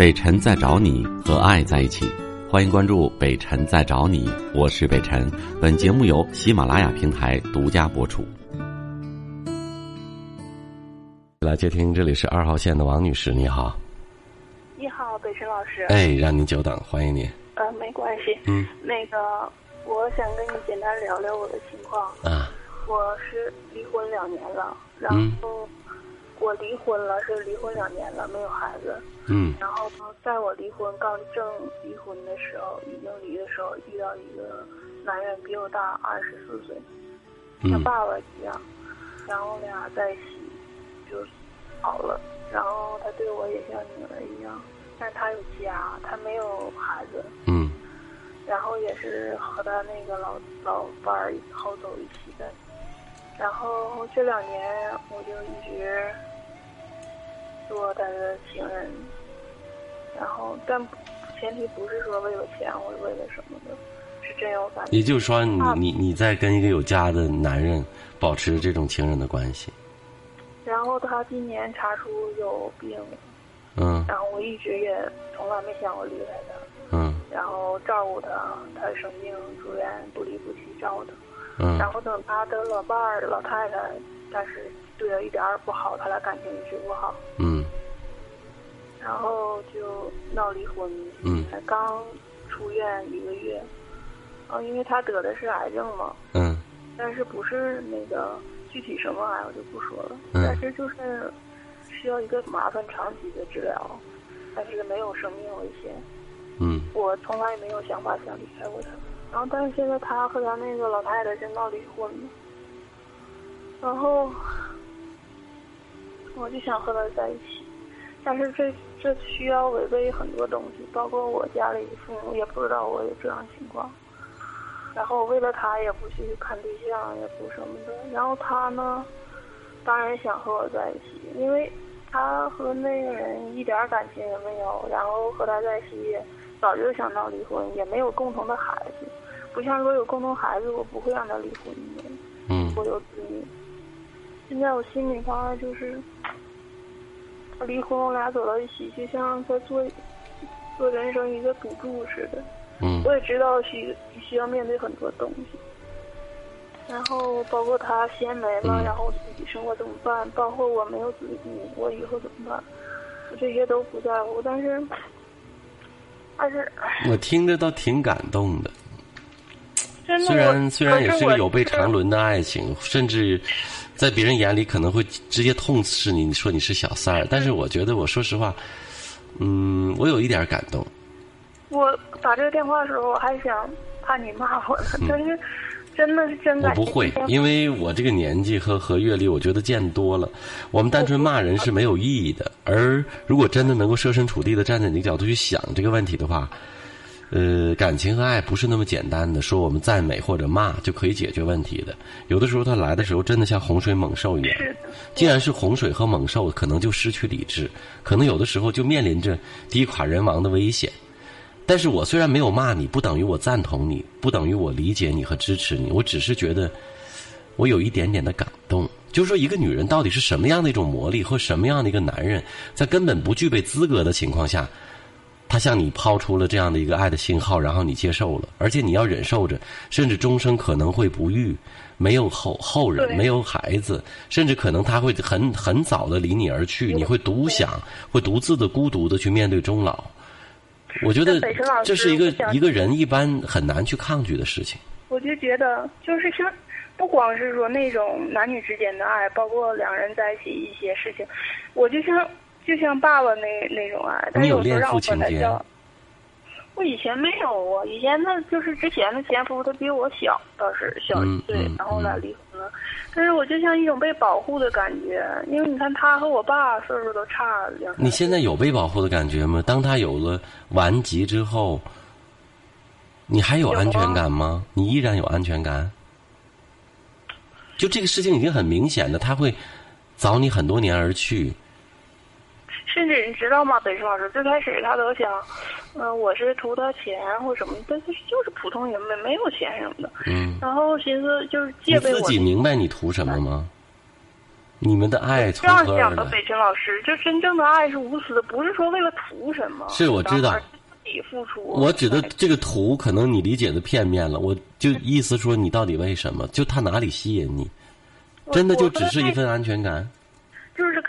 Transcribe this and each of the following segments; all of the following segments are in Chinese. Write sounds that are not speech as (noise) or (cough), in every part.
北辰在找你和爱在一起，欢迎关注北辰在找你，我是北辰。本节目由喜马拉雅平台独家播出。来接听，这里是二号线的王女士，你好。你好，北辰老师。哎，让您久等，欢迎你。呃，没关系。嗯。那个，我想跟你简单聊聊我的情况。啊。我是离婚两年了，然后我离婚了，是离婚两年了，没有孩子。嗯。然后在我离婚刚正离婚的时候，已经离的时候，遇到一个男人比我大二十四岁，像爸爸一样，然后俩在一起就好了。然后他对我也像女儿一样，但是他有家，他没有孩子。嗯。然后也是和他那个老老伴儿好走一起的。然后这两年我就一直做他的情人，然后但前提不是说为了钱或者为了什么的，是真有感。也就是说，你你你在跟一个有家的男人保持这种情人的关系。然后他今年查出有病，嗯，然后我一直也从来没想过离开他，嗯，然后照顾他，他生病住院不离不弃照顾他。嗯然后等他的老伴儿、老太太，但是对他一点儿不好，他俩感情一直不好。嗯。然后就闹离婚。嗯。才刚出院一个月，啊，因为他得的是癌症嘛。嗯。但是不是那个具体什么癌我就不说了。嗯。但是就是需要一个麻烦长期的治疗，但是没有生命危险。嗯。我从来没有想法想离开过他。然后，但是现在他和他那个老太太是闹离婚了。然后，我就想和他在一起，但是这这需要违背很多东西，包括我家里父母也不知道我有这样情况。然后为了他也不去看对象，也不什么的。然后他呢，当然想和我在一起，因为他和那个人一点感情也没有，然后和他在一起也早就想到离婚，也没有共同的孩子。不像说有共同孩子，我不会让他离婚的。嗯。我有子女。现在我心里话就是，离婚我俩走到一起，就像在做做人生一个赌注似的。嗯。我也知道需需要面对很多东西，然后包括他先没了，然后我自己生活怎么办？包括我没有子女，我以后怎么办？我这些都不在乎，但是，但是。我听着倒挺感动的。虽然虽然也是个有悖常伦的爱情，甚至在别人眼里可能会直接痛斥你，你说你是小三儿。但是我觉得，我说实话，嗯，我有一点感动。我打这个电话的时候，我还想怕你骂我呢，但是真的是真的。我不会，因为我这个年纪和和阅历，我觉得见多了。我们单纯骂人是没有意义的。而如果真的能够设身处地的站在你的角度去想这个问题的话。呃，感情和爱不是那么简单的，说我们赞美或者骂就可以解决问题的。有的时候他来的时候，真的像洪水猛兽一样。既然是洪水和猛兽，可能就失去理智，可能有的时候就面临着低垮人亡的危险。但是我虽然没有骂你，不等于我赞同你，不等于我理解你和支持你。我只是觉得，我有一点点的感动。就是说，一个女人到底是什么样的一种魔力，或什么样的一个男人，在根本不具备资格的情况下。他向你抛出了这样的一个爱的信号，然后你接受了，而且你要忍受着，甚至终生可能会不育，没有后后人，没有孩子，甚至可能他会很很早的离你而去，你会独享，会独自的孤独的去面对终老。我觉得这是一个一个人一般很难去抗拒的事情。我就觉得，就是像不光是说那种男女之间的爱，包括两人在一起一些事情，我就像。就像爸爸那那种啊，但有时候让我管他叫。我以前没有啊，以前那就是之前的前夫，他比我小，倒是小一岁，然后呢离婚了。但是我就像一种被保护的感觉，因为你看他和我爸岁数都差两。你现在有被保护的感觉吗？当他有了顽疾之后，你还有安全感吗？你依然有安全感？就这个事情已经很明显的，他会早你很多年而去。甚至你知道吗，北辰老师？最开始他都想，嗯，我是图他钱或什么，但是就是普通人，没没有钱什么的。嗯。然后寻思就是借呗。你自己明白你图什么吗？你们的爱这样从何而想的，北辰老师，就真正的爱是无私的，不是说为了图什么。是我知道自己付出。我指的这个图，可能你理解的片面了。我就意思说，你到底为什么？就他哪里吸引你？真的就只是一份安全感？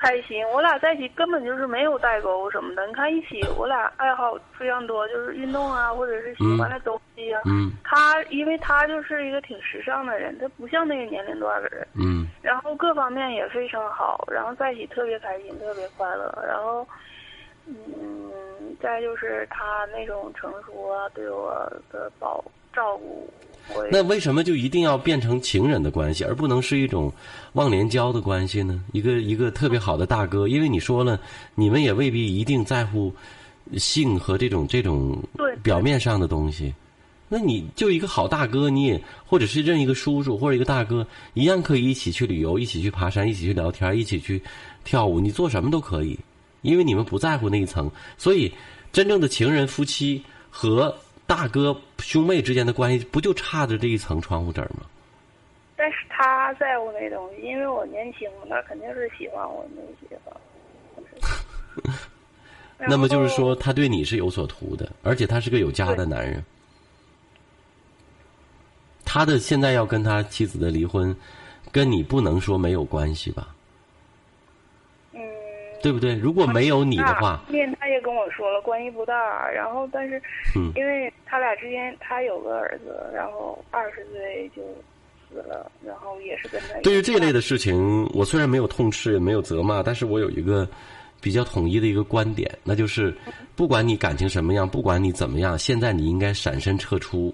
就是开心。我俩在一起根本就是没有代沟什么的。你看一起，我俩爱好非常多，就是运动啊，或者是喜欢的东西啊。嗯他因为他就是一个挺时尚的人，他不像那个年龄段的人，嗯然后各方面也非常好，然后在一起特别开心，特别快乐，然后。嗯，再就是他那种成熟啊，对我的保照顾，我那为什么就一定要变成情人的关系，而不能是一种忘年交的关系呢？一个一个特别好的大哥，因为你说了，你们也未必一定在乎性和这种这种对表面上的东西。那你就一个好大哥，你也或者是认一个叔叔或者一个大哥，一样可以一起去旅游，一起去爬山，一起去聊天，一起去跳舞，你做什么都可以，因为你们不在乎那一层。所以，真正的情人、夫妻和大哥兄妹之间的关系，不就差着这一层窗户纸吗？但是他在乎那东西，因为我年轻，他肯定是喜欢我那些吧。(laughs) 那么就是说，他对你是有所图的，而且他是个有家的男人。他的现在要跟他妻子的离婚，跟你不能说没有关系吧？嗯，对不对？如果没有你的话，面他也跟我说了，关系不大。然后，但是嗯因为他俩之间，他有个儿子，然后二十岁就死了，然后也是跟他对于这类的事情，我虽然没有痛斥，也没有责骂，但是我有一个比较统一的一个观点，那就是，不管你感情什么样，不管你怎么样，现在你应该闪身撤出，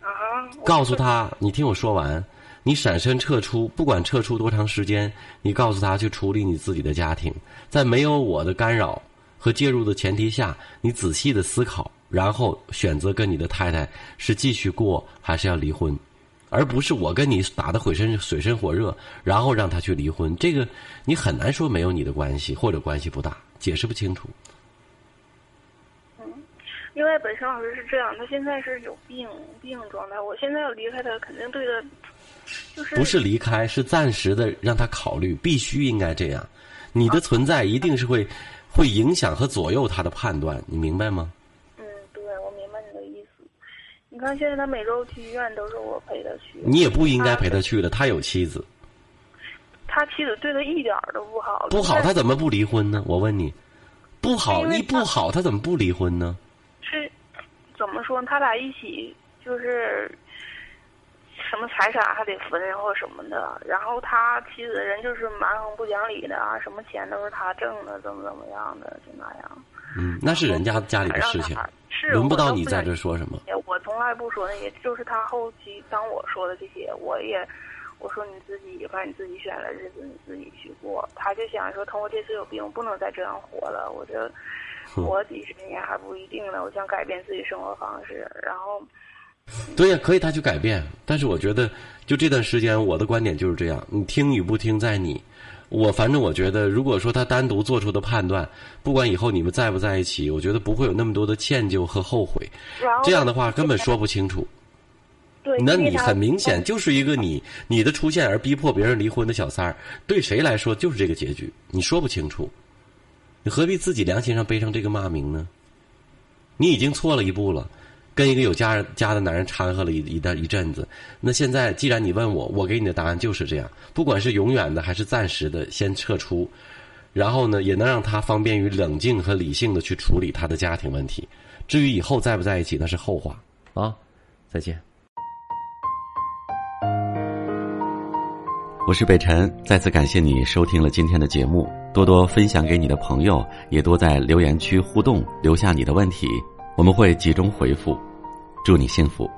啊，告诉他，你听我说完，你闪身撤出，不管撤出多长时间，你告诉他去处理你自己的家庭，在没有我的干扰和介入的前提下，你仔细的思考，然后选择跟你的太太是继续过还是要离婚，而不是我跟你打得水深水深火热，然后让他去离婚，这个你很难说没有你的关系或者关系不大，解释不清楚。嗯因为本身老师是这样，他现在是有病病状态，我现在要离开他，肯定对他就是不是离开，是暂时的让他考虑，必须应该这样。你的存在一定是会会影响和左右他的判断，你明白吗？嗯，对，我明白你的意思。你看现在他每周去医院都是我陪他去，你也不应该陪他去的，他有妻子，他妻子对他一点都不好，不好他怎么不离婚呢？我问你，不好因为一不好他怎么不离婚呢？是怎么说？他俩一起就是什么财产还得分然后什么的，然后他妻子人就是蛮横不讲理的啊，什么钱都是他挣的，怎么怎么样的，就那样。嗯，那是人家家里的事情是轮不到你在这说什么。我从来不说那些，就是他后期当我说的这些，我也我说你自己，反正你自己选了日子，你自己去过。他就想说，通过这次有病，不能再这样活了。我这活几十年还不一定呢。我想改变自己生活方式，然后 (laughs) 对呀，可以他去改变，但是我觉得就这段时间，我的观点就是这样，你听与不听在你。我反正我觉得，如果说他单独做出的判断，不管以后你们在不在一起，我觉得不会有那么多的歉疚和后悔。这样的话根本说不清楚。对，那你很明显就是一个你你的出现而逼迫别人离婚的小三儿，对谁来说就是这个结局，你说不清楚，你何必自己良心上背上这个骂名呢？你已经错了一步了，跟一个有家人家的男人掺和了一一段一阵子，那现在既然你问我，我给你的答案就是这样，不管是永远的还是暂时的，先撤出，然后呢，也能让他方便于冷静和理性的去处理他的家庭问题。至于以后在不在一起，那是后话啊。再见。我是北辰，再次感谢你收听了今天的节目，多多分享给你的朋友，也多在留言区互动，留下你的问题，我们会集中回复。祝你幸福。